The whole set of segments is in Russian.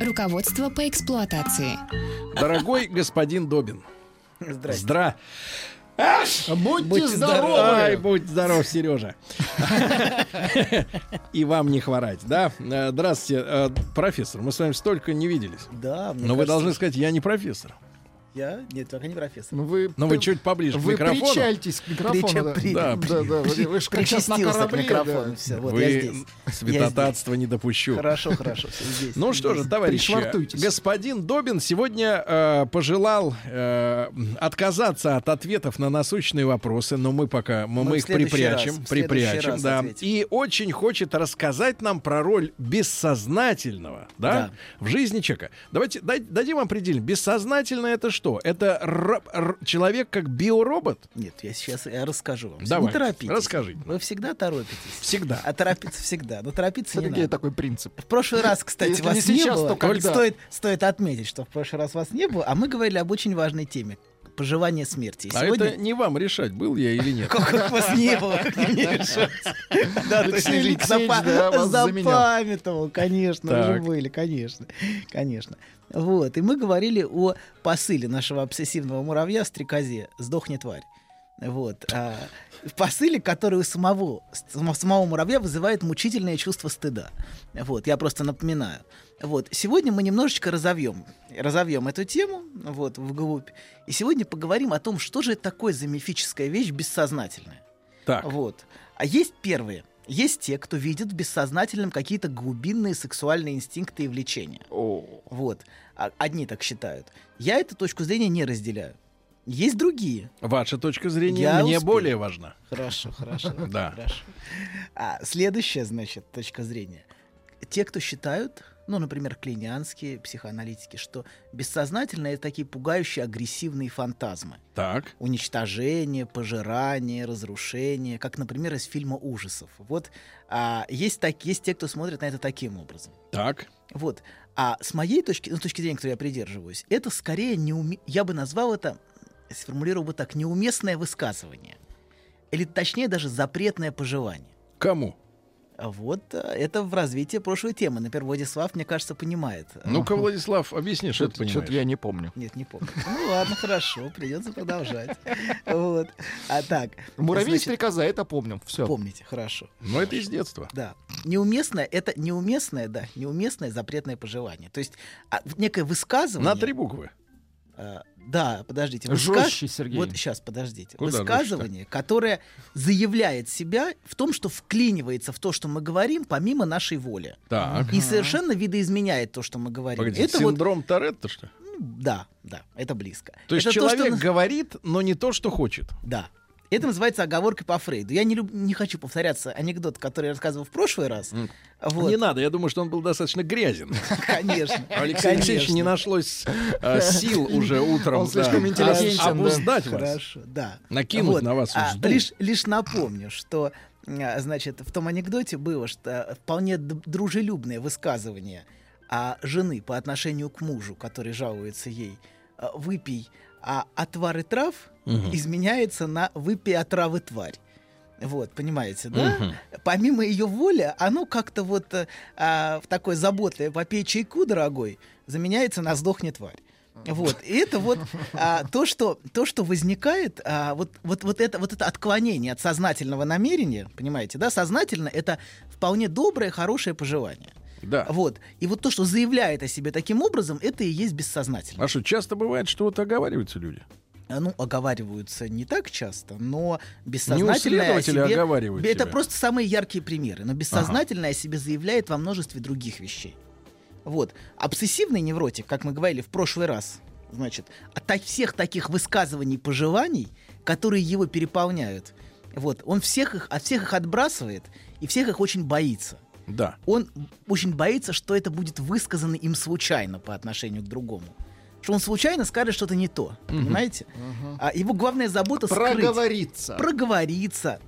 Руководство по эксплуатации. Дорогой господин Добин. Здрасте. Здра. Будьте, Ай, здоровы. будь здоров, Сережа. И вам не хворать, да? Э, Здравствуйте, э, профессор. Мы с вами столько не виделись. Да, Но вы должны сказать, я не профессор. Я? Нет, только не профессор. Ну вы, Но вы чуть поближе к вы микрофону. причальтесь к микрофону. Прича- да. при- Да, Да, да, вы, вы ж как сейчас на Причастился к корабле. микрофону. да. Все, вот я Вы здесь. святотатство не допущу. Хорошо, хорошо, все здесь. Ну что же, товарищи, Пришвартуйтесь. господин Добин сегодня э, пожелал э, отказаться от ответов на насущные вопросы, но мы пока мы, Мы их припрячем, раз, припрячем, раз да. ответим. И очень хочет рассказать нам про роль бессознательного, да, Да. в жизни человека. Давайте дай- дадим определение. Бессознательное это что? Это р- р- человек как биоробот? Нет, я сейчас я расскажу вам. Давай, не торопитесь. расскажите. Вы всегда торопитесь. Всегда. А торопиться всегда. Но торопиться не Все-таки надо. такой принцип. В прошлый раз, кстати, Если вас не не, сейчас, было. то когда? Стоит, стоит отметить, что в прошлый раз вас не было, а мы говорили об очень важной теме поживание смерти. А сегодня... это не вам решать, был я или нет. Как, вас не было, как мне решать. Да, Алексей запамятовал, конечно, вы же Так. были, конечно, конечно. Вот, и мы говорили о посыле нашего обсессивного муравья стрекозе «Сдохни, тварь». Вот. а, посыле, который у самого, само- самого муравья вызывает мучительное чувство стыда. Вот, я просто напоминаю. Вот. Сегодня мы немножечко разовьем, разовьем эту тему вот, вглубь. И сегодня поговорим о том, что же это такое за мифическая вещь бессознательная. Так, Вот. А есть первые. Есть те, кто видит в бессознательном какие-то глубинные сексуальные инстинкты и влечения. Вот. А- одни так считают. Я эту точку зрения не разделяю. Есть другие. ваша точка зрения Я мне успею. более важна. Хорошо, хорошо. Да. Хорошо. А следующая, значит, точка зрения. Те, кто считают, ну, например, клинянские психоаналитики, что бессознательное это такие пугающие агрессивные фантазмы. Так. уничтожение, пожирание, разрушение, как, например, из фильма ужасов. Вот а, есть, так, есть те, кто смотрит на это таким образом. Так. Вот. А с моей точки, ну, с точки зрения, которой я придерживаюсь, это скорее неуме... я бы назвал это, сформулировал бы так, неуместное высказывание. Или точнее даже запретное пожелание. Кому? А Вот а, это в развитии прошлой темы. Например, Владислав, мне кажется, понимает. Ну-ка, Владислав, объясни, что ты Что-то понимаешь. я не помню. Нет, не помню. Ну ладно, хорошо, придется продолжать. Вот. А так. Муравей значит, стрекоза, это помним. Все. Помните, хорошо. Но это из детства. Да. Неуместное, это неуместное, да, неуместное запретное пожелание. То есть а, некое высказывание... На три буквы. Да, подождите. Жестче, Сергей. Вот сейчас, подождите. Куда Высказывание, которое заявляет себя в том, что вклинивается в то, что мы говорим, помимо нашей воли. Так. И совершенно видоизменяет то, что мы говорим. Погодите, это вот, синдром Торетто, что ли? да, да, это близко. То есть Это человек что- говорит, но не то, что хочет. Да. Это называется оговоркой по Фрейду. Я не, люб- не хочу повторяться анекдот, который я рассказывал в прошлый раз. Вот. Не надо, я думаю, что он был достаточно грязен. Конечно. Алексеевича конечно. не нашлось э, сил уже утром Он да, слишком интеллигентен, обуздать вас. Хорошо, да. Накинуть на вас А, лишь, лишь напомню, что а, значит, в том анекдоте было, что вполне дружелюбное высказывание а, жены по отношению к мужу, который жалуется ей, а, выпей а отвары трав изменяется на выпей отравы тварь. Вот, понимаете, да? Мгм. Помимо ее воли, оно как-то вот э, а, в такой заботливой попей чайку, дорогой, заменяется на сдохни тварь. Вот. И это вот а, то, что, то, что возникает, а, вот, вот, вот, это, вот это отклонение от сознательного намерения, понимаете, да, сознательно это вполне доброе, хорошее пожелание. Да. Вот. И вот то, что заявляет о себе таким образом, это и есть бессознательно. А что, часто бывает, что вот оговариваются люди? А, Ну, оговариваются не так часто, но бессознательное о себе... оговаривают Это тебя. просто самые яркие примеры. Но бессознательное о себе заявляет во множестве других вещей. Вот. Обсессивный невротик, как мы говорили в прошлый раз, значит, от та- всех таких высказываний, пожеланий, которые его переполняют, вот, он всех их, от всех их отбрасывает и всех их очень боится. Да. Он очень боится, что это будет высказано им случайно по отношению к другому. что он случайно скажет что-то не то. Понимаете? А его главная забота скрыть. Проговориться. Проговориться.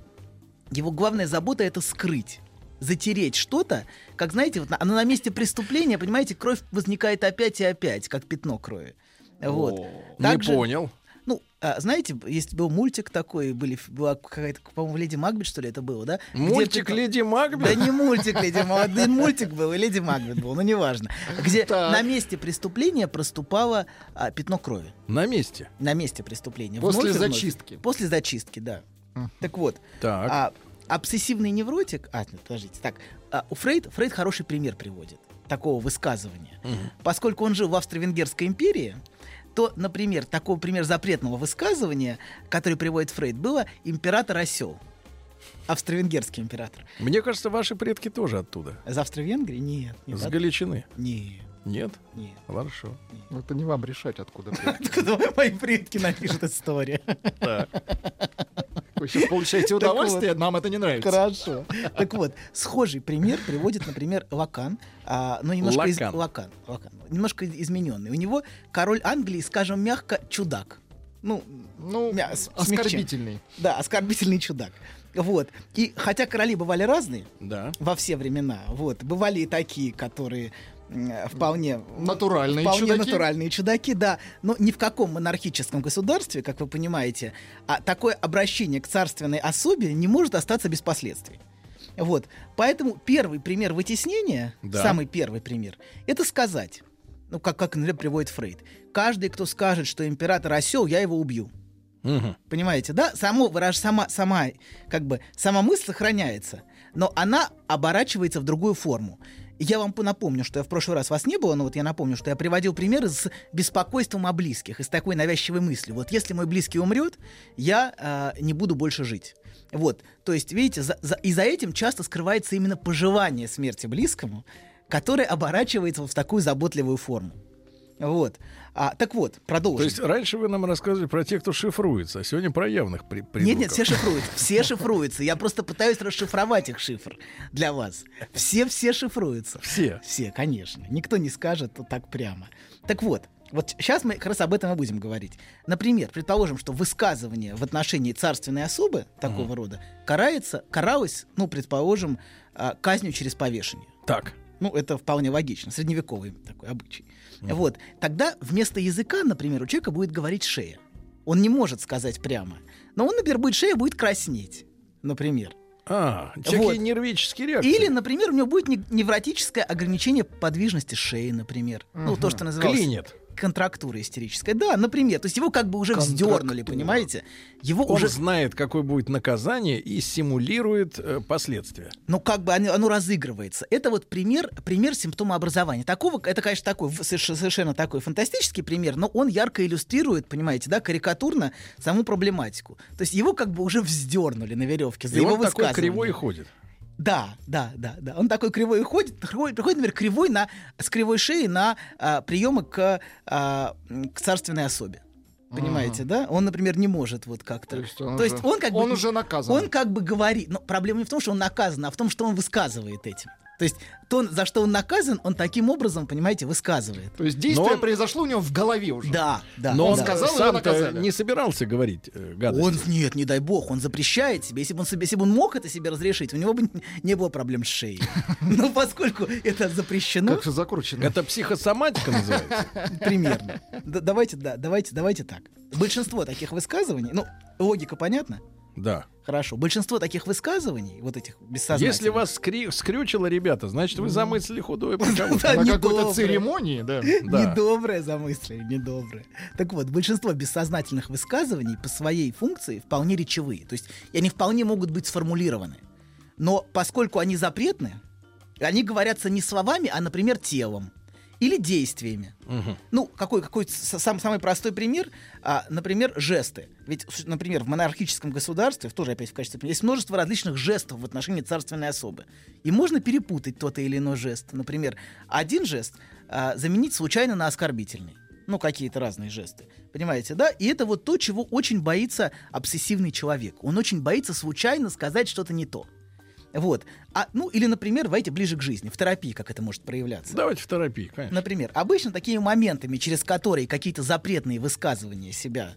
Его главная забота это скрыть. Затереть что-то, как знаете, вот на, оно на месте преступления, понимаете, кровь возникает опять и опять, как пятно крови. Вот. Не Также- понял. Ну, а, знаете, есть был мультик такой, были, была какая-то, по-моему, Леди Макбет, что ли, это было, да? Где Мультик пятно- Леди Макбет? Да не мультик Леди Макбет, мультик был, и Леди Макбет был, ну неважно. Где Так. на месте преступления проступало а, пятно крови. На месте. На месте преступления. После Вновь и вновь. зачистки. После зачистки, да. Так вот, Так. а, обсессивный невротик... А, нет, подождите. Так, а, у Фрейд, Фрейд хороший пример приводит такого высказывания. Поскольку он жил в Австро-Венгерской империи, то, например, такого пример запретного высказывания, который приводит Фрейд, было император осел. Австро-венгерский император. Мне кажется, ваши предки тоже оттуда. Из Австро-Венгрии? Нет. Нет, С от- Галичины. нет, Нет? нет. Хорошо. Ну, Это не вам решать, откуда. Откуда мои предки напишут историю? Вы сейчас получаете удовольствие, нам это не нравится. Хорошо. Так вот, схожий пример приводит, например, Лакан, а, но немножко из- Лакан. Лакан, Лакан, немножко измененный. У него король Англии, скажем мягко, чудак. Ну, Ну, мя- оскорбительный. Да, оскорбительный чудак. Вот. И хотя короли бывали разные Да. во все времена, вот, бывали и такие, которые вполне Натуральные вполне чудаки. натуральные чудаки, да, но ни в каком монархическом государстве, как вы понимаете, а такое обращение к царственной особе не может остаться без последствий. Вот, поэтому первый пример вытеснения, Да. самый первый пример, это сказать, ну как как например, приводит Фрейд, каждый, кто скажет, что император осел, я его убью. Мгм. Понимаете, да? Само выраж, сама, сама, как бы, сама мысль сохраняется, но она оборачивается в другую форму. Я вам напомню, что я в прошлый раз вас не было, но вот я напомню, что я приводил примеры с беспокойством о близких и с такой навязчивой мыслью. Вот если мой близкий умрет, я а, не буду больше жить. Вот, то есть, видите, за- за- и за этим часто скрывается именно пожелание смерти близкому, которое оборачивается в такую заботливую форму. Вот. А, так вот, продолжим. То есть раньше вы нам рассказывали про тех, кто шифруется, а сегодня про явных при- Нет, придурков. нет, все шифруются. Все шифруются. Я просто пытаюсь расшифровать их шифр для вас. Все-все шифруются. Все. Все, конечно. Никто не скажет так прямо. Так вот, вот сейчас мы как раз об этом и будем говорить. Например, предположим, что высказывание в отношении царственной особы такого рода карается, каралось, ну, предположим, а, казнью через повешение. Так. Ну, это вполне логично, средневековый такой обычай. Вот. Тогда вместо языка, например, у человека будет говорить шея. Он не может сказать прямо. Но он, например, будет шея будет краснеть. Например. А, всякие Вот. нервические реакции. Или, например, у него будет не- невротическое ограничение подвижности шеи, например. Ну, то, что называлось... Клинит. Контрактура истерическая. Да, например. То есть его как бы уже вздернули, понимаете? Его Он уже... знает, какое будет наказание и симулирует э, последствия. Ну, как бы оно, оно разыгрывается. Это вот пример, пример симптома образования. Такого, это, конечно, такой совершенно такой фантастический пример, но он ярко иллюстрирует, понимаете, да, карикатурно саму проблематику. То есть его как бы уже вздернули на веревке за И его он такой кривой ходит. Да, да, да, да. Он такой кривой и ходит, приходит, приходит, например, кривой на, с кривой шеей на а, приемы к, а, к царственной особе. Понимаете, да? Он, например, не может вот как-то. То есть он То есть уже- он как бы... он уже наказан. Он как бы говорит... Но проблема не в том, что он наказан, а в том, что он высказывает этим. То есть то, за что он наказан, он таким образом, понимаете, высказывает. То есть действие Но он- произошло у него в голове уже. Да, да. Но он да. сказал, его сам-то наказали. не собирался говорить э, гадости. Он, нет, не дай бог, он запрещает себе. Если бы он, себе, если бы он мог это себе разрешить, у него бы не было проблем с шеей. Но поскольку это запрещено, Как же закручено. Это психосоматика называется. примерно. Да, давайте, да, давайте, давайте так. Большинство таких высказываний, ну, логика понятна? Да. Хорошо. Большинство таких высказываний, вот этих бессознательных... Если вас скри- скрючило, ребята, значит, вы замыслили худое На какой-то церемонии, да. Да. Недоброе замыслили, недоброе. Так вот, большинство бессознательных высказываний по своей функции вполне речевые. То есть они вполне могут быть сформулированы. Но поскольку они запретны, они говорятся не словами, а, например, телом или действиями. Мгм. Ну, какой, какой сам, самый простой пример, а, например, жесты. Ведь, например, в монархическом государстве, тоже опять в качестве примера, есть множество различных жестов в отношении царственной особы. И можно перепутать тот или иной жест. Например, один жест а, заменить случайно на оскорбительный. Ну, какие-то разные жесты. Понимаете, да? И это вот то, чего очень боится обсессивный человек. Он очень боится случайно сказать что-то не то. Вот. А, ну, или, например, давайте ближе к жизни, в терапии, как это может проявляться. Давайте в терапии, конечно. Например, обычно такими моментами, через которые какие-то запретные высказывания себя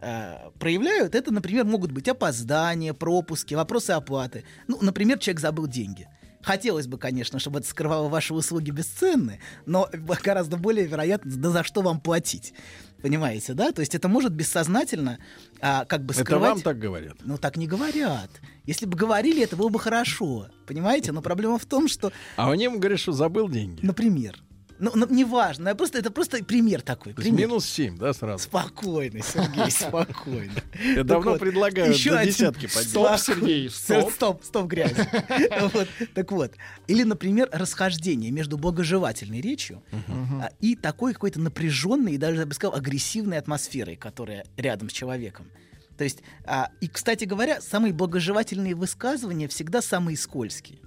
э, проявляют, это, например, могут быть опоздания, пропуски, вопросы оплаты. Ну, например, человек забыл деньги. Хотелось бы, конечно, чтобы это скрывало ваши услуги бесценны, но гораздо более вероятно, да за что вам платить. Понимаете, да? То есть это может бессознательно а, как бы Это скрывать... вам так говорят. Ну, так не говорят. Если бы говорили, это было бы хорошо. Понимаете? Но проблема в том, что, А они ему говорят, что забыл деньги. например, ну, ну, неважно, я просто, это просто пример такой. Пример. минус 7, да, сразу? Спокойно, Сергей, спокойно. Я давно предлагаю еще до десятки поднять. Стоп, Сергей, стоп. Стоп, стоп, грязь. Так вот. Или, например, расхождение между благожелательной речью а, и такой какой-то напряженной и даже, я бы сказал, агрессивной атмосферой, которая рядом с человеком. То есть, а, и, кстати говоря, самые благожелательные высказывания всегда самые скользкие.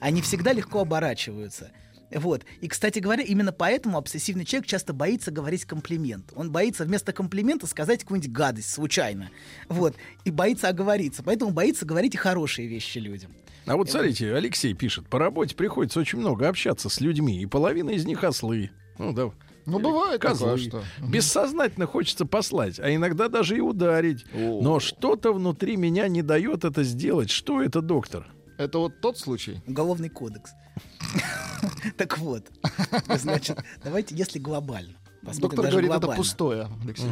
Они всегда легко оборачиваются. Вот. И, кстати говоря, именно поэтому обсессивный человек часто боится говорить комплимент. Он боится вместо комплимента сказать какую-нибудь гадость случайно. Вот. И боится оговориться. Поэтому боится говорить и хорошие вещи людям. А вот смотрите, Алексей пишет, по работе приходится очень много общаться с людьми, и половина из них ослы. Ну, да. Ну, бывает козлы. такое, что. Бессознательно хочется послать, а иногда даже и ударить. О. Но что-то внутри меня не дает это сделать. Что это, доктор? Это вот тот случай. Уголовный кодекс. Так вот. Значит, давайте, если глобально. Доктор говорит, это глобально. пустое, Алексей.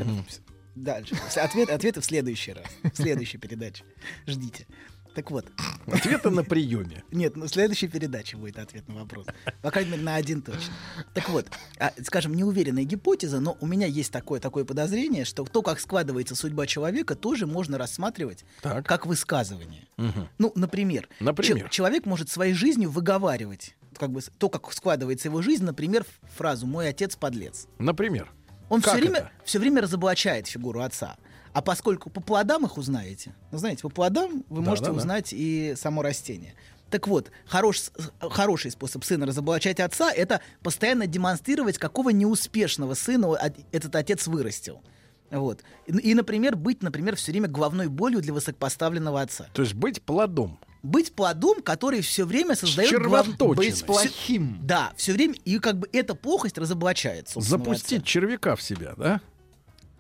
Дальше. Ответ, ответы в следующий раз. В следующей передаче. Ждите. Так вот. Ответы на приеме. Нет, ну в следующей передаче будет ответ на вопрос. По крайней мере, на один точно. Так вот, а, скажем, неуверенная гипотеза, но у меня есть такое, такое подозрение, что то, как складывается судьба человека, тоже можно рассматривать Так. как высказывание. Мгм. Ну, например, Например? че- человек может своей жизнью выговаривать как бы то, как складывается его жизнь, например, фразу «мой отец подлец». Например. Он Как все время, это? все время разоблачает фигуру отца. А поскольку по плодам их узнаете, ну, знаете, по плодам вы Да, можете да, да. узнать и само растение. Так вот, хорош, хороший способ сына разоблачать отца — это постоянно демонстрировать, какого неуспешного сына от- этот отец вырастил. Вот. И, и, например, быть, например, все время головной болью для высокопоставленного отца. То есть быть плодом. Быть плодом, который все время создает... глав-. Быть плохим. Да, все время, и как бы эта плохость разоблачает. собственного Запустить отца. червяка в себя, да?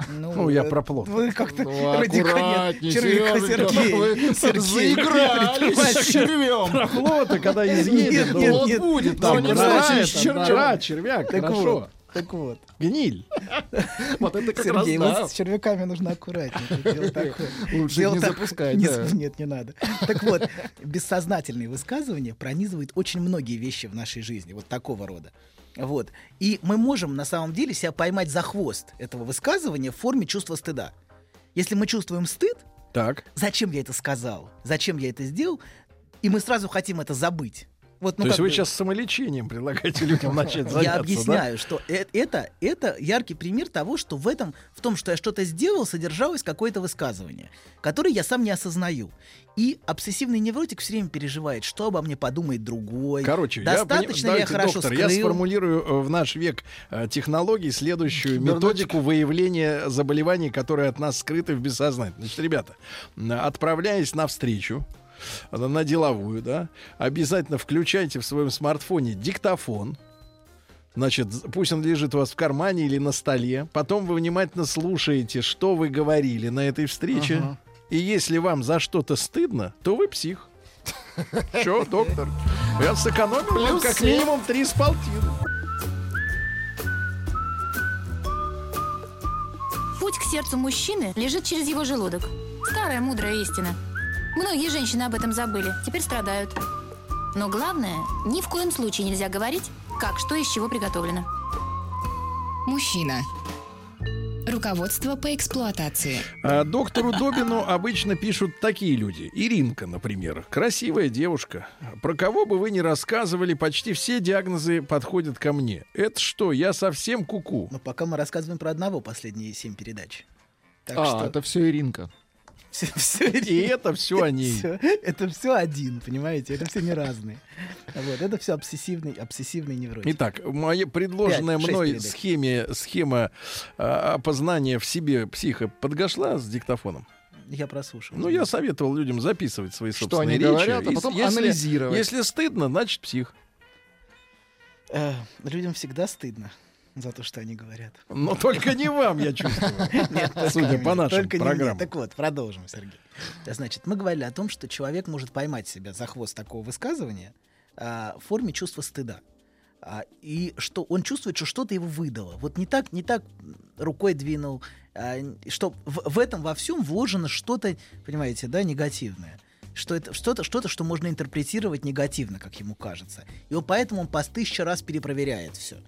Ну, Ну, я э, про плод. Вы как-то Ну, радикально- Червяка Сергей. Сергей. заигрались с червем. Про плота, когда изъедет. Нет, ну, нет, Вот нет. будет, Там не да, червяк, Так хорошо. вот, так вот. Гниль. Вот это как раз Сергей, да. вот с червяками нужно аккуратнее. Лучше Дело не так- запускать, не- да. Нет, не надо. Так вот, бессознательные высказывания пронизывают очень многие вещи в нашей жизни, вот такого рода. Вот. И мы можем на самом деле себя поймать за хвост этого высказывания в форме чувства стыда. Если мы чувствуем стыд, Так. зачем я это сказал, зачем я это сделал, и мы сразу хотим это забыть. Вот, ну, То есть вы бы- сейчас самолечением предлагаете людям начать заняться, Я да? объясняю, что э- это, это яркий пример того, что в этом, в том, что я что-то сделал, содержалось какое-то высказывание, которое я сам не осознаю. И обсессивный невротик все время переживает, что обо мне подумает другой. Короче, я достаточно пони- ли я хорошо доктор, скрыл. я сформулирую э, в наш век э, технологий следующую методику выявления заболеваний, которые от нас скрыты в бессознательном. Значит, ребята, отправляясь на встречу, на деловую, да, обязательно включайте в своем смартфоне диктофон, Значит, пусть он лежит у вас в кармане или на столе. Потом вы внимательно слушаете, что вы говорили на этой встрече. Ага. И если вам за что-то стыдно, то вы псих. Че, доктор? Я сэкономил как минимум три с полтины. Путь к сердцу мужчины лежит через его желудок. Старая мудрая истина. Многие женщины об этом забыли, теперь страдают. Но главное, ни в коем случае нельзя говорить, как что из чего приготовлено. Мужчина. Руководство по эксплуатации. А доктору Добину обычно пишут такие люди. Иринка, например. Красивая девушка. Про кого бы вы ни рассказывали, почти все диагнозы подходят ко мне. Это что, я совсем куку. Но пока мы рассказываем про одного последние семь передач. Так А, что это все Иринка. Все, все, И это все о ней. всё- это все один, понимаете? Это все не разные. Вот, это все обсессивный, обсессивный невротик. Итак, моя предложенная Пять, шесть мной передач. схеме, схема а, опознания в себе психа подошла с диктофоном? Я прослушал. Ну, я советовал людям записывать свои Что собственные они речи. говорят, а потом если, анализировать. Если стыдно, значит псих. Э, людям всегда стыдно за то, что они говорят. Но только не вам, я чувствую. Нет, Судя по нашим программам. Так вот, продолжим, Сергей. Значит, мы говорили о том, что человек может поймать себя за хвост такого высказывания а, в форме чувства стыда. А, и что он чувствует, что что-то его выдало. Вот не так, не так рукой двинул, а, что в, в этом во всем вложено что-то, понимаете, да, негативное. Что это что-то, что-то, что можно интерпретировать негативно, как ему кажется. И он поэтому он по тысяче раз перепроверяет все.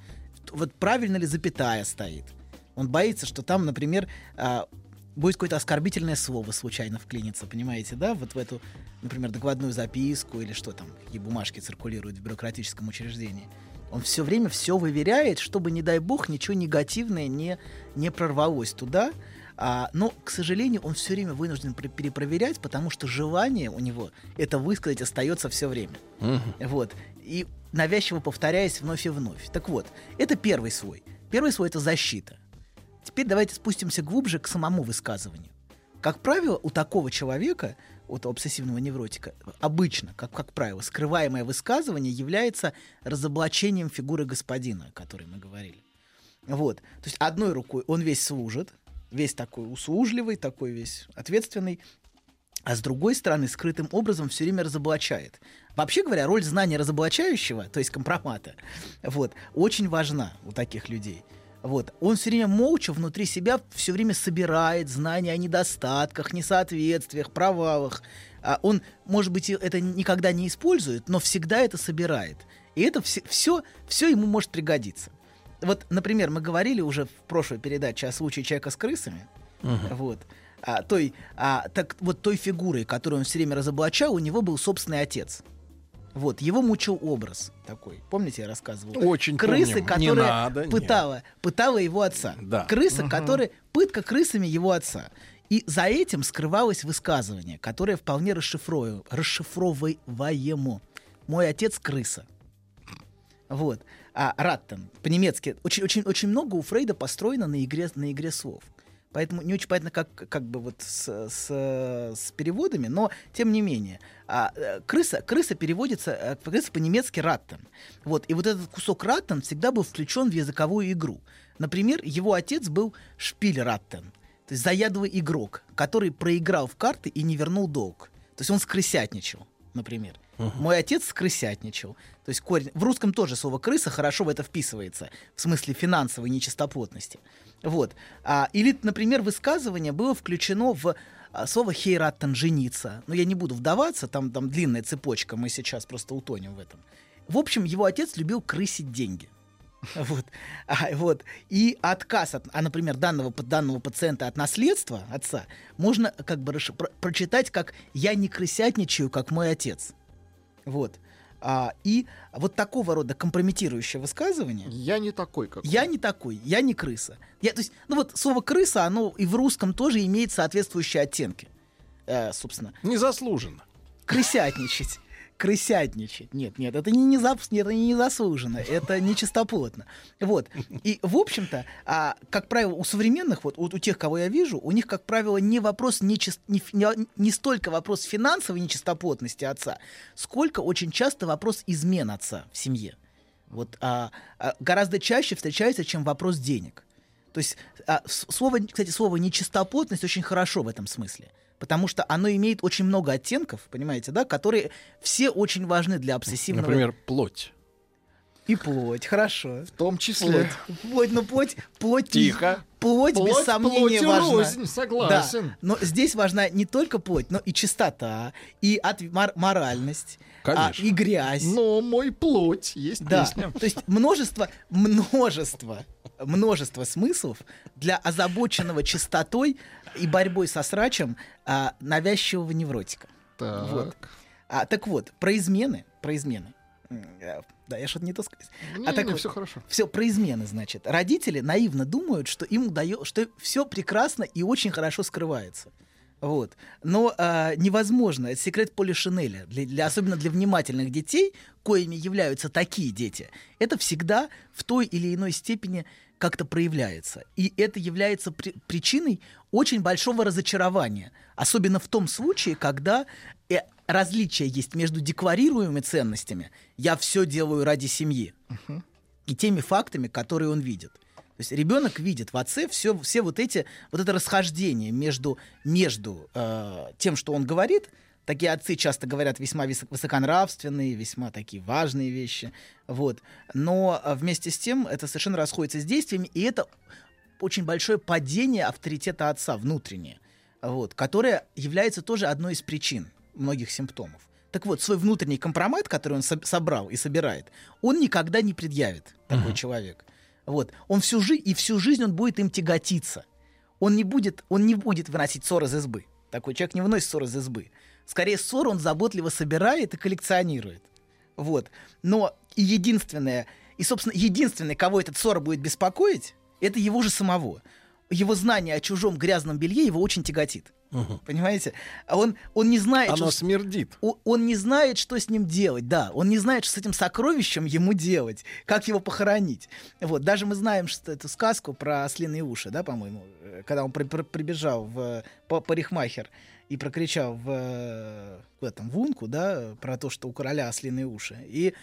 Вот правильно ли запятая стоит. Он боится, что там, например, а, будет какое-то оскорбительное слово случайно вклиниться, понимаете, да, вот в эту, например, докладную записку или что там, какие бумажки циркулируют в бюрократическом учреждении. Он все время все выверяет, чтобы, не дай бог, ничего негативное не, не прорвалось туда. А, но, к сожалению, он все время вынужден перепроверять, потому что желание у него это высказать остается все время. Вот. И навязчиво повторяясь вновь и вновь. Так вот, это первый свой. Первый свой — это защита. Теперь давайте спустимся глубже к самому высказыванию. Как правило, у такого человека, того обсессивного невротика, обычно, как, как правило, скрываемое высказывание является разоблачением фигуры господина, о которой мы говорили. Вот. То есть одной рукой он весь служит, весь такой услужливый, такой весь ответственный, а с другой стороны, скрытым образом все время разоблачает. Вообще говоря, роль знания разоблачающего, то есть компромата, вот, очень важна у таких людей. Вот. Он все время молча внутри себя все время собирает знания о недостатках, несоответствиях, провалах. А он, может быть, это никогда не использует, но всегда это собирает. И это все, все, все ему может пригодиться. Вот, например, мы говорили уже в прошлой передаче о случае человека с крысами. Вот. А, той, а, так вот той фигурой, которую он все время разоблачал, у него был собственный отец. Вот, его мучил образ такой. Помните, я рассказывал? Очень Крысы, помним. которая Не надо, нет. пытала, пытала его отца. Да. Крыса, которая пытка крысами его отца. И за этим скрывалось высказывание, которое вполне расшифрую, расшифровываемо. Мой отец крыса. Вот. А Раттен по-немецки очень, очень, очень много у Фрейда построено на игре, на игре слов. Поэтому не очень понятно, как, как бы вот с, с, с переводами, но тем не менее. А, э, крыса, крыса переводится, э, крыса по-немецки раттен. Вот, и вот этот кусок раттен всегда был включен в языковую игру. Например, его отец был шпиль раттен, то есть заядлый игрок, который проиграл в карты и не вернул долг. То есть он скрысятничал, например. Мой отец скрысятничал. То есть корень... В русском тоже слово «крыса» хорошо в это вписывается, в смысле финансовой нечистоплотности. Вот. А, или, например, высказывание было включено в а, слово «хейраттан» — «жениться». Но я не буду вдаваться, там, там длинная цепочка, мы сейчас просто утонем в этом. В общем, его отец любил крысить деньги. Вот. А, вот. И отказ от, а, например, данного, данного пациента от наследства отца можно как бы про- прочитать как «я не крысятничаю, как мой отец». Вот. А, и вот такого рода компрометирующее высказывание Я не такой, как я не такой, я не крыса. Я, то есть, ну вот слово крыса, оно и в русском тоже имеет соответствующие оттенки. Э, собственно, Незаслуженно. крысятничать. Крысятничать. Нет, нет, это не, не, зап- это не незаслуженно, это нечистоплотно. Вот. И, в общем-то, а, как правило, у современных, вот, вот у тех, кого я вижу, у них, как правило, не вопрос не, ф- не, не столько вопрос финансовой нечистоплотности отца, сколько очень часто вопрос измен отца в семье. Вот, а, а, гораздо чаще встречается, чем вопрос денег. То есть а, слово, кстати, слово нечистоплотность очень хорошо в этом смысле. Потому что оно имеет очень много оттенков, понимаете, да, которые все очень важны для обсессивного. Например, плоть. И плоть, хорошо. В том числе. Плоть, ну плоть, плоть. Тихо. Плоть, без Плоть сомнения, плотью важна. рознь, согласен. Да, но здесь важна не только плоть, но и чистота, и от, мор- моральность, а, Конечно. и грязь. Но мой плоть есть Да, песня. то есть множество, множество, множество смыслов для озабоченного чистотой и борьбой со срачем а, навязчивого невротика. Так. Вот. А, так вот, про измены, про измены. Э, Да, я что-то не то сказал. Не, а так не, вот, все хорошо. все про измены, значит. Родители наивно думают, что им удается, что все прекрасно и очень хорошо скрывается. Вот. Но а, невозможно. Это секрет Поля Шинеля. Для, для- особенно для внимательных детей, коими являются такие дети, это всегда в той или иной степени как-то проявляется. И это является при- причиной очень большого разочарования. Особенно в том случае, когда э, различие есть между декларируемыми ценностями «я все делаю ради семьи» и теми фактами, которые он видит. То есть ребенок видит в отце все, все вот эти вот это расхождение между между э, тем, что он говорит. Такие отцы часто говорят весьма высоконравственные, весьма такие важные вещи. Вот. Но э, вместе с тем это совершенно расходится с действиями, и это очень большое падение авторитета отца внутреннее, вот, которое является тоже одной из причин многих симптомов. Так вот, свой внутренний компромат, который он соб- собрал и собирает, он никогда не предъявит такой человек. Вот. Он всю жизнь, и всю жизнь он будет им тяготиться. Он не будет, он не будет выносить ссор из избы. Такой человек не выносит ссор из избы. Скорее, ссор он заботливо собирает и коллекционирует. Вот. Но единственное, и, собственно, единственное, кого этот ссор будет беспокоить, это его же самого. Его знание о чужом грязном белье его очень тяготит. Понимаете? А он, он не знает, Оно что... смердит. О- он не знает, что с ним делать, да, он не знает, что с этим сокровищем ему делать, как его похоронить. Вот, даже мы знаем, что эту сказку про ослиные уши, да, по-моему, э, когда он при- при- прибежал в э, па- парикмахер и прокричал в, э, в этом в унку, да, про то, что у короля ослиные уши, и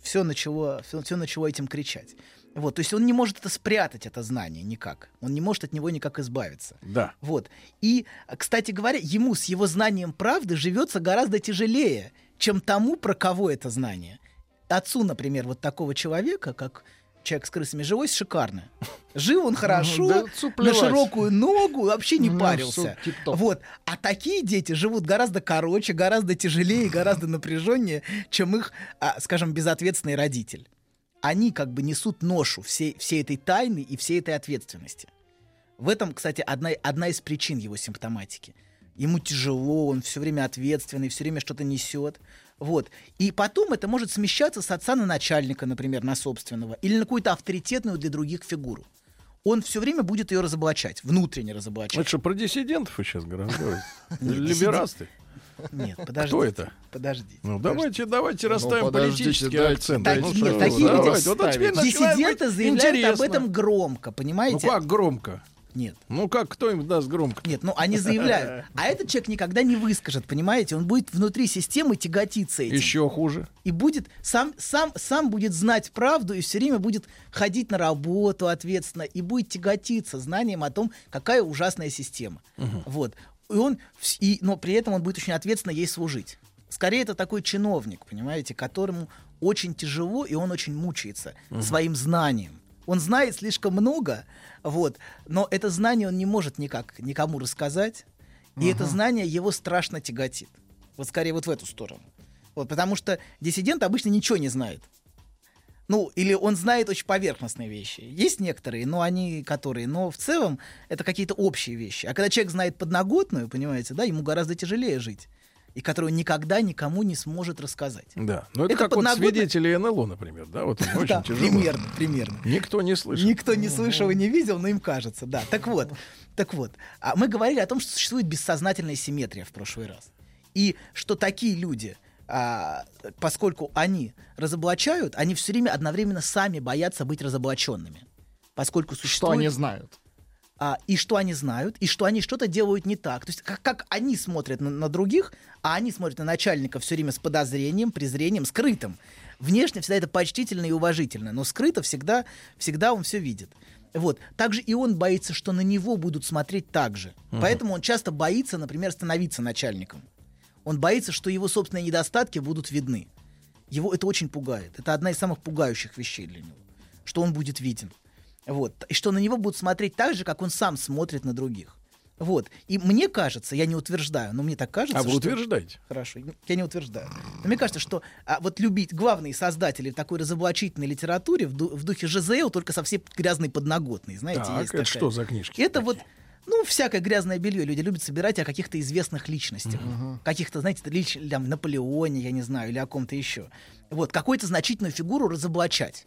все начало, все, начало этим кричать. Вот, то есть он не может это спрятать, это знание, никак. Он не может от него никак избавиться. Да. Вот. И, кстати говоря, ему с его знанием правды живется гораздо тяжелее, чем тому, про кого это знание. Отцу, например, вот такого человека, как человек с крысами живой, шикарно. Жил он хорошо, Да на широкую ногу, вообще не Ну, парился. Вот. А такие дети живут гораздо короче, гораздо тяжелее, гораздо напряженнее, чем их, а, скажем, безответственный родитель. Они как бы несут ношу всей, всей этой тайны и всей этой ответственности. В этом, кстати, одна, одна из причин его симптоматики. Ему тяжело, он все время ответственный, все время что-то несет. Вот. И потом это может смещаться с отца на начальника, например, на собственного, или на какую-то авторитетную для других фигуру. Он все время будет ее разоблачать, внутренне разоблачать. Это что, про диссидентов вы сейчас разговариваете? Либерасты? Нет, подождите. Кто это? Подождите. Ну, давайте, давайте Ну, расставим подождите, политический дайте- акцент. Так- Ну, нет, такие Вот Диссиденты заявляют об этом громко, Ну, понимаете? как громко? Нет. Ну, как, кто им даст громко? Нет, ну они заявляют. А этот человек никогда не выскажет, понимаете? Он будет внутри системы тяготиться этим. Еще хуже. И будет сам, сам, сам будет знать правду и все время будет ходить на работу ответственно и будет тяготиться знанием о том, какая ужасная система. Вот. И он, и, но при этом он будет очень ответственно ей служить. Скорее, это такой чиновник, понимаете, которому очень тяжело, и он очень мучается своим знанием. Он знает слишком много, вот, но это знание он не может никак никому рассказать, и это знание его страшно тяготит. Вот скорее вот в эту сторону. Вот, потому что диссидент обычно ничего не знает. Ну, или он знает очень поверхностные вещи. Есть некоторые, но они которые. Но в целом это какие-то общие вещи. А когда человек знает подноготную, понимаете, да, ему гораздо тяжелее жить. И которую никогда никому не сможет рассказать. Да. Ну, это, Это как вот подноготно- свидетели НЛО, например, да? Вот очень Да, тяжело. примерно, примерно. Никто не слышит. Никто не слышал и не видел, но им кажется, да. Так вот, так вот. А мы говорили о том, что существует бессознательная симметрия в прошлый раз. И что такие люди, а, поскольку они разоблачают, они все время одновременно сами боятся быть разоблаченными. Поскольку Что существует... они знают? А, и что они знают, и что они что-то делают не так. То есть как, как они смотрят на, на других, а они смотрят на начальника все время с подозрением, презрением, скрытым. Внешне всегда это почтительно и уважительно, но скрыто всегда, всегда он все видит. Вот. Также и он боится, что на него будут смотреть так же. Поэтому он часто боится, например, становиться начальником. Он боится, что его собственные недостатки будут видны. Его это очень пугает. Это одна из самых пугающих вещей для него. Что он будет виден. Вот. И что на него будут смотреть так же, как он сам смотрит на других. Вот. И мне кажется, я не утверждаю, но мне так кажется, А вы что... утверждаете? Хорошо, я не утверждаю. Но мне кажется, что а, вот любить главные создатели такой разоблачительной литературе в, ду- в духе ЖЗЛ только совсем грязной подноготной, знаете, Так, есть это такая. что за книжки? Это вот, ну, всякое грязное белье. Люди любят собирать о каких-то известных личностях. Каких-то, знаете, лич, там, Наполеоне, я не знаю, или о ком-то еще. Вот, какую-то значительную фигуру разоблачать.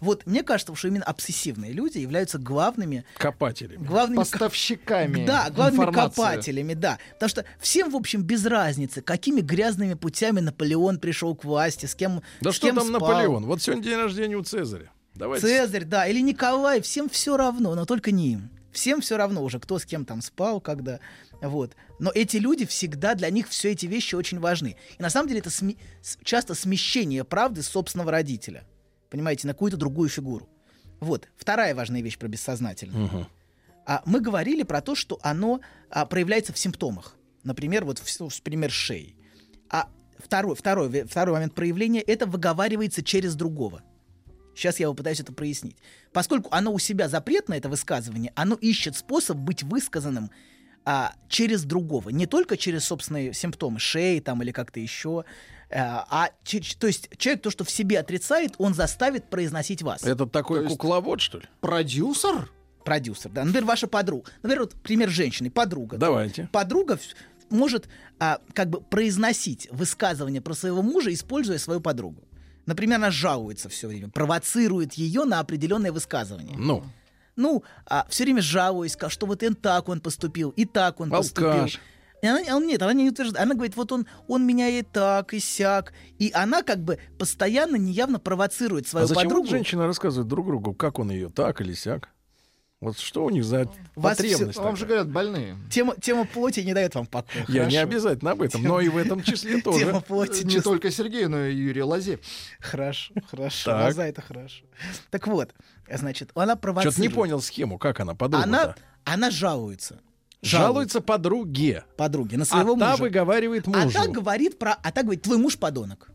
Вот мне кажется, что именно обсессивные люди являются главными Копателями. главными Поставщиками да, главными информации. копателями, да. Потому что всем, в общем, без разницы, какими грязными путями Наполеон пришел к власти, с кем Да с что кем там спал. Наполеон? Вот сегодня день рождения у Цезаря. Давайте. Цезарь, да, или Николай, всем все равно, но только не им. Всем все равно уже, кто с кем там спал, когда. Вот. Но эти люди всегда, для них все эти вещи очень важны. И на самом деле это сме- часто смещение правды собственного родителя. Понимаете, на какую-то другую фигуру. Вот. Вторая важная вещь про бессознательное. Мгм. А мы говорили про то, что оно а, проявляется в симптомах. Например, вот в, пример шеи. А второй, второй, второй момент проявления это выговаривается через другого. Сейчас я попытаюсь это прояснить. Поскольку оно у себя запретно, это высказывание, оно ищет способ быть высказанным а, через другого. Не только через собственные симптомы шеи там, или как-то еще. а, а то есть человек то, что в себе отрицает, он заставит произносить вас. Это такой То есть- кукловод, что ли? Продюсер? Продюсер, да. Например, ваша подруга. Например, вот пример женщины, подруга. Давайте. подруга может а, как бы произносить высказывания про своего мужа, используя свою подругу. Например, она жалуется все время, провоцирует ее на определенное высказывание. Ну, Ну, все время жалуясь, что вот и так он поступил, и так он поступил. алкаш. И она, а нет, она не утверждает. Она говорит, вот он, он меня и так, и сяк. И она как бы постоянно неявно провоцирует А свою зачем вот подругу. женщины рассказывают друг другу, как он ее так или сяк? Вот что у них за Вас потребность? Вам же говорят, больные. Тема, тема плоти не дает вам покоя. Я не Хорошо. обязательно об этом, но и в этом числе Тема тоже. плоти Не чувств- только Сергей, но и Юрий Лазе. Хорошо, хорошо. Так. Глаза это хорошо. Так вот, значит, она провоцирует. Что-то не понял схему, как она подруга Она, она жалуется. Жалуется подруге, подруге на а своего та мужа. выговаривает А мужу. та говорит про, а та говорит, твой муж подонок.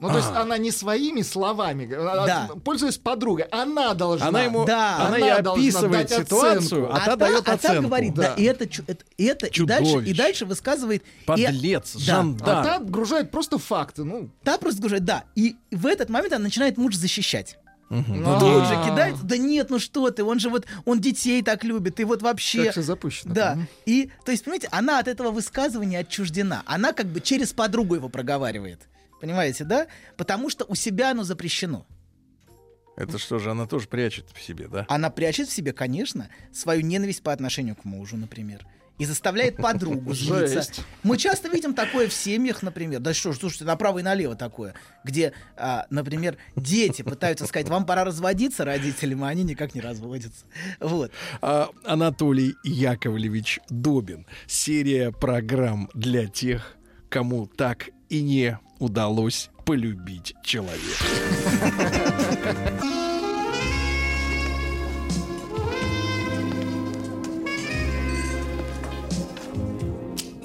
Ну, то есть она не своими словами, а, Да. пользуясь подругой, она должна. Она ему, Да. она, Она ей описывает дать ситуацию, оценку. а, та дает а та оценку. говорит, да, Да. и это, чу- это, это и дальше, и Чудовище. дальше высказывает. и- Подлец, да. А жандарм. та отгружает просто факты. Ну, Та просто говорит, да. И в этот момент она начинает мужа защищать. Мгм. А. Тут же кидает, да нет, ну что ты, он же вот, он детей так любит, и вот вообще... как все запущено. Да. Мгм. И, то есть, понимаете, она от этого высказывания отчуждена. Она как бы через подругу его проговаривает. Понимаете, да? Потому что у себя оно запрещено. Это что же, она тоже прячет в себе, да? Она прячет в себе, конечно, свою ненависть по отношению к мужу, например. И заставляет подругу злиться. Жесть. Мы часто видим такое в семьях, например. Да что ж, слушайте, направо и налево такое. Где, а, например, дети пытаются сказать, вам пора разводиться родителям, а они никак не разводятся. Вот. А, Анатолий Яковлевич Добин. Серия программ для тех, кому так и не удалось полюбить человека.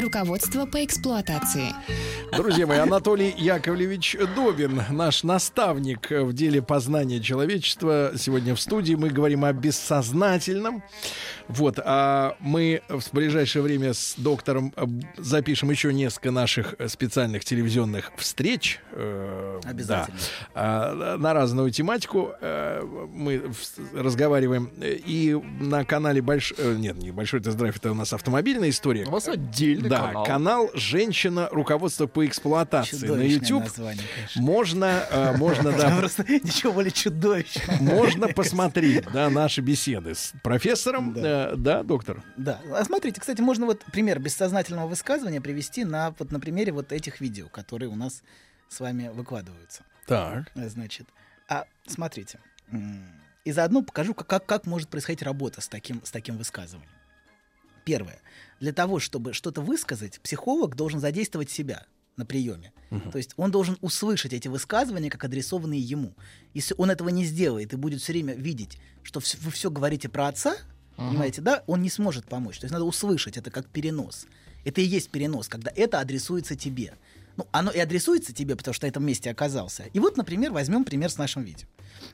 Руководство по эксплуатации. Друзья мои, Анатолий Яковлевич Добин, наш наставник в деле познания человечества. Сегодня в студии мы говорим о бессознательном. Вот, а мы в ближайшее время с доктором э, запишем еще несколько наших специальных телевизионных встреч. э, Обязательно. да, на разную тематику э, мы разговариваем. И на канале Больш... э, Нет, не Большой тест-драйв, это у нас автомобильная история. У вас отдельный Да, канал. канал «Женщина. Руководство по эксплуатации» на YouTube. название, конечно. Можно, э, можно, да, просто ничего более чудовищного. можно посмотреть, да, наши беседы с профессором, Да. э, да, доктор. Да. А смотрите, кстати, можно вот пример бессознательного высказывания привести на, вот, на примере вот этих видео, которые у нас с вами выкладываются. Так. Значит, а смотрите. И заодно покажу, как, как, как может происходить работа с таким, с таким высказыванием. Первое. Для того, чтобы что-то высказать, психолог должен задействовать себя на приеме. То есть он должен услышать эти высказывания, как адресованные ему. Если он этого не сделает и будет все время видеть, что вы все говорите про отца, понимаете, да, он не сможет помочь. То есть надо услышать это как перенос. Это и есть перенос, когда это адресуется тебе. Ну, оно и адресуется тебе, потому что на этом месте оказался. И вот, например, возьмем пример с нашим видео.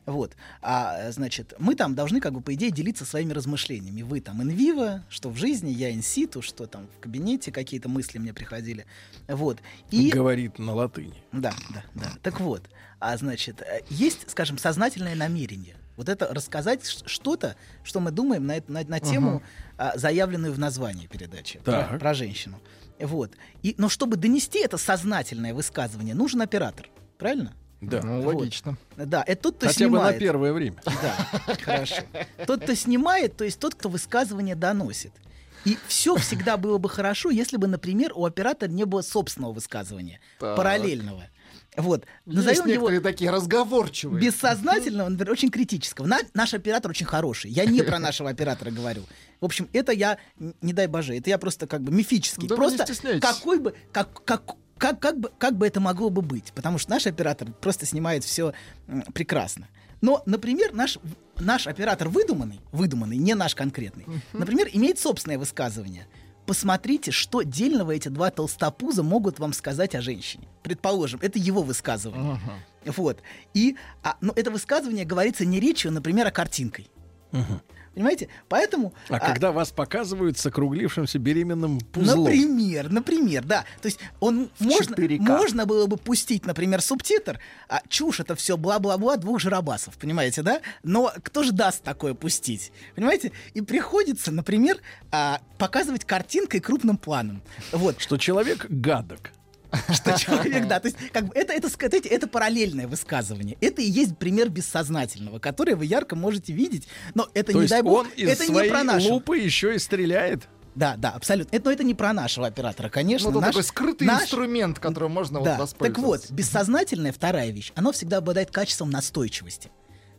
Вот. А, значит, мы там должны, как бы, по идее, делиться своими размышлениями. Вы там инвиво, что в жизни, я инситу, что там в кабинете какие-то мысли мне приходили. Вот. И... Говорит на латыни. Да, да, да. Так вот, а значит, э, есть, скажем, сознательное намерение. Вот это рассказать что-то, что мы думаем на, на, на тему, а, заявленную в названии передачи про, про женщину. Вот. И, но чтобы донести это сознательное высказывание, нужен оператор. Правильно? Да. Ну, Вот. логично. Да, это тот, кто Хотя бы на снимает. первое время. Да, хорошо. Тот, кто снимает, то есть тот, кто высказывание доносит. И все всегда было бы хорошо, если бы, например, у оператора не было собственного высказывания, Так. параллельного. Вот. Есть Назовем его некоторые такие разговорчивые. бессознательного, например, очень критического. На- наш оператор очень хороший. Я не про нашего оператора говорю. В общем, это я, не дай боже, это я просто как бы мифический. Да вы не просто какой бы, как, как, как, как, бы, как бы это могло бы быть? Потому что наш оператор просто снимает все прекрасно. Но, например, наш, наш оператор выдуманный, выдуманный, не наш конкретный, например, имеет собственное высказывание. Посмотрите, что дельного эти два толстопуза могут вам сказать о женщине. Предположим, это его высказывание. Вот. И а, но это высказывание говорится не речью, например, а картинкой. Понимаете? Поэтому... А, а, когда вас показывают с округлившимся беременным пузлом. Например, например, да. То есть он можно, 4К. можно было бы пустить, например, субтитр, а чушь это все бла-бла-бла двух жиробасов, понимаете, да? Но кто же даст такое пустить? Понимаете? И приходится, например, а, показывать картинкой крупным планом. Вот. Что человек гадок. что человек, да, то есть как бы это, это, сказать, это параллельное высказывание. Это и есть пример бессознательного, который вы ярко можете видеть, но это То не дай бог, он из это не своей про нашего. лупы еще и стреляет. Да, да, абсолютно. Это, но это не про нашего оператора, конечно. Ну, это Наш- такой скрытый наш- инструмент, которым можно Да, вот так вот, воспользоваться. бессознательная вторая вещь, оно всегда обладает качеством настойчивости.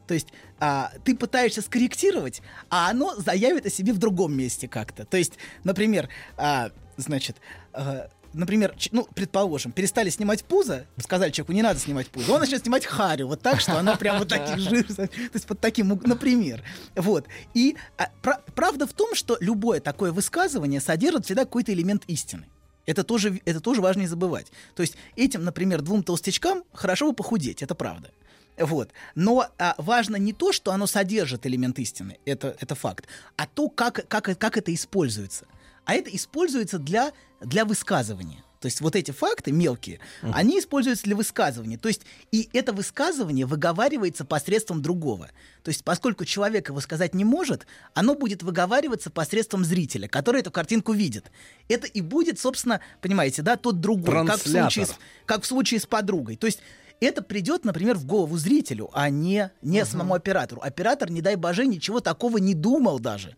То есть а, ты пытаешься скорректировать, а оно заявит о себе в другом месте как-то. То есть, например, а, значит, а, например, ну, предположим, перестали снимать пузо, сказали человеку, не надо снимать пузо, он начнет снимать харю, вот так, что она прям вот таких жир, то есть под таким, например. Вот. И а, пра- правда в том, что любое такое высказывание содержит всегда какой-то элемент истины. Это тоже, это тоже важно не забывать. То есть этим, например, двум толстячкам хорошо бы похудеть, это правда. Вот. Но а, важно не то, что оно содержит элемент истины, это, это факт, а то, как, как, как это используется. А это используется для, для высказывания. То есть вот эти факты мелкие, они используются для высказывания. То есть и это высказывание выговаривается посредством другого. То есть поскольку человек его сказать не может, оно будет выговариваться посредством зрителя, который эту картинку видит. Это и будет, собственно, понимаете, да, тот другой, как в случае с, как в случае с подругой. То есть это придет, например, в голову зрителю, а не, не самому оператору. Оператор, не дай боже, ничего такого не думал даже.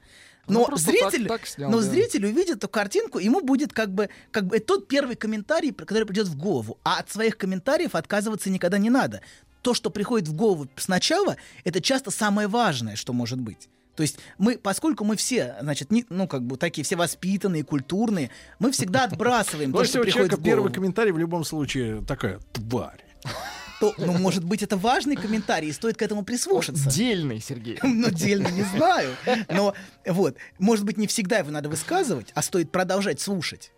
Ну, Но просто зритель, так- так снял, но да. зритель увидит эту картинку, ему будет как бы, как бы тот первый комментарий, который придет в голову. А от своих комментариев отказываться никогда не надо. То, что приходит в голову сначала, это часто самое важное, что может быть. То есть мы, поскольку мы все, значит, не, ну как бы такие все воспитанные, культурные, мы всегда отбрасываем Ну, то, что приходит в первый голову. комментарий в любом случае такая тварь. То, ну, может быть, это важный комментарий, и стоит к этому прислушаться. Дельный, Сергей. Ну, дельно не знаю. Но вот, может быть, не всегда его надо высказывать, а стоит продолжать слушать.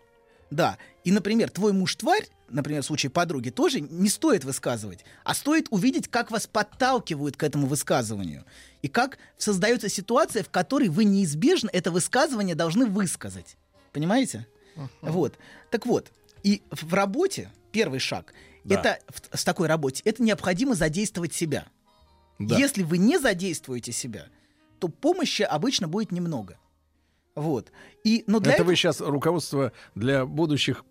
Да. И, например, твой муж тварь, например, в случае подруги, тоже не стоит высказывать, а стоит увидеть, как вас подталкивают к этому высказыванию. И как создается ситуация, в которой вы неизбежно это высказывание должны высказать. Понимаете? Вот. Так вот, и в работе первый шаг Да. это в, с такой работе это необходимо задействовать себя. Да. Если вы не задействуете себя, то помощи обычно будет немного. Вот. И, но для Это этого- вы сейчас руководство для будущих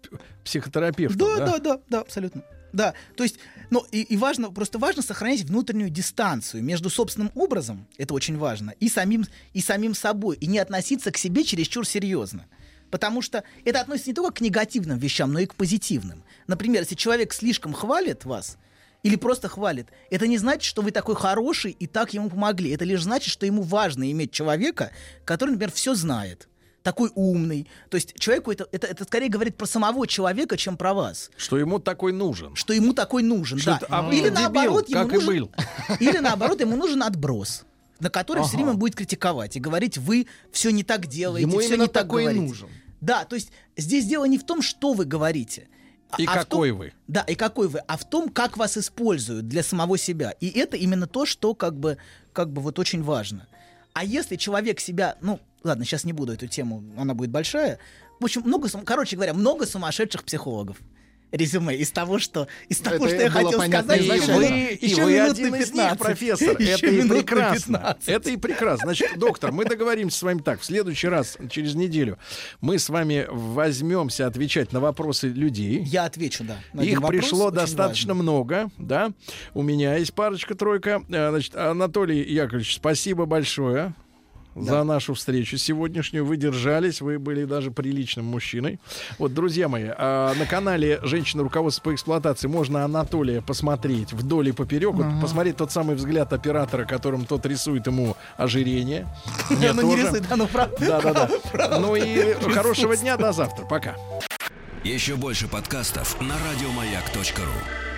психотерапевтов, да, да? да, да, да, абсолютно. Да, то есть, ну и, и важно, просто важно сохранять внутреннюю дистанцию между собственным образом, это очень важно, и самим, и самим собой, и не относиться к себе чересчур серьезно. Потому что это относится не только к негативным вещам, но и к позитивным. Например, если человек слишком хвалит вас, или просто хвалит, это не значит, что вы такой хороший и так ему помогли. Это лишь значит, что ему важно иметь человека, который, например, все знает, такой умный. То есть человеку это, это, это скорее говорит про самого человека, чем про вас Что ему такой нужен. что ему такой нужен, Что да. это, а или дебил, наоборот, ему нужен, или наоборот, ему нужен отброс, на который все Ага. время будет критиковать и говорить, вы все не так делаете, Ему все не так говорите. нужен. Да, то есть здесь дело не в том, что вы говорите. И А какой том- вы? Да, и какой вы, а в том, как вас используют для самого себя. И это именно то, что как бы, как бы вот очень важно. А если человек себя, ну, ладно, сейчас не буду эту тему, она будет большая. В общем, много, короче говоря, много сумасшедших психологов. Резюме из того, что из того, Это что я хотел понятно сказать. И еще- вы, и еще вы минут один на из них, 15. профессор. Еще Это и прекрасно. 15. Это и прекрасно. Значит, доктор, мы договоримся с вами так. В следующий раз, через неделю, мы с вами возьмемся отвечать на вопросы людей. Я отвечу, да. Их вопрос, пришло достаточно важный. много, да. У меня есть парочка-тройка. Э, Значит, Анатолий Яковлевич, спасибо большое за нашу встречу сегодняшнюю. Вы держались, вы были даже приличным мужчиной. Вот, друзья мои, а, на канале «Женщина. Руководство по эксплуатации» можно Анатолия посмотреть вдоль и поперек. Вот посмотреть тот самый взгляд оператора, которым тот рисует ему ожирение. Мне Ну, не рисуй, да, ну правда. Да-да-да. Ну и хорошего дня, до завтра. Пока. Еще больше подкастов на радиомаяк.ру.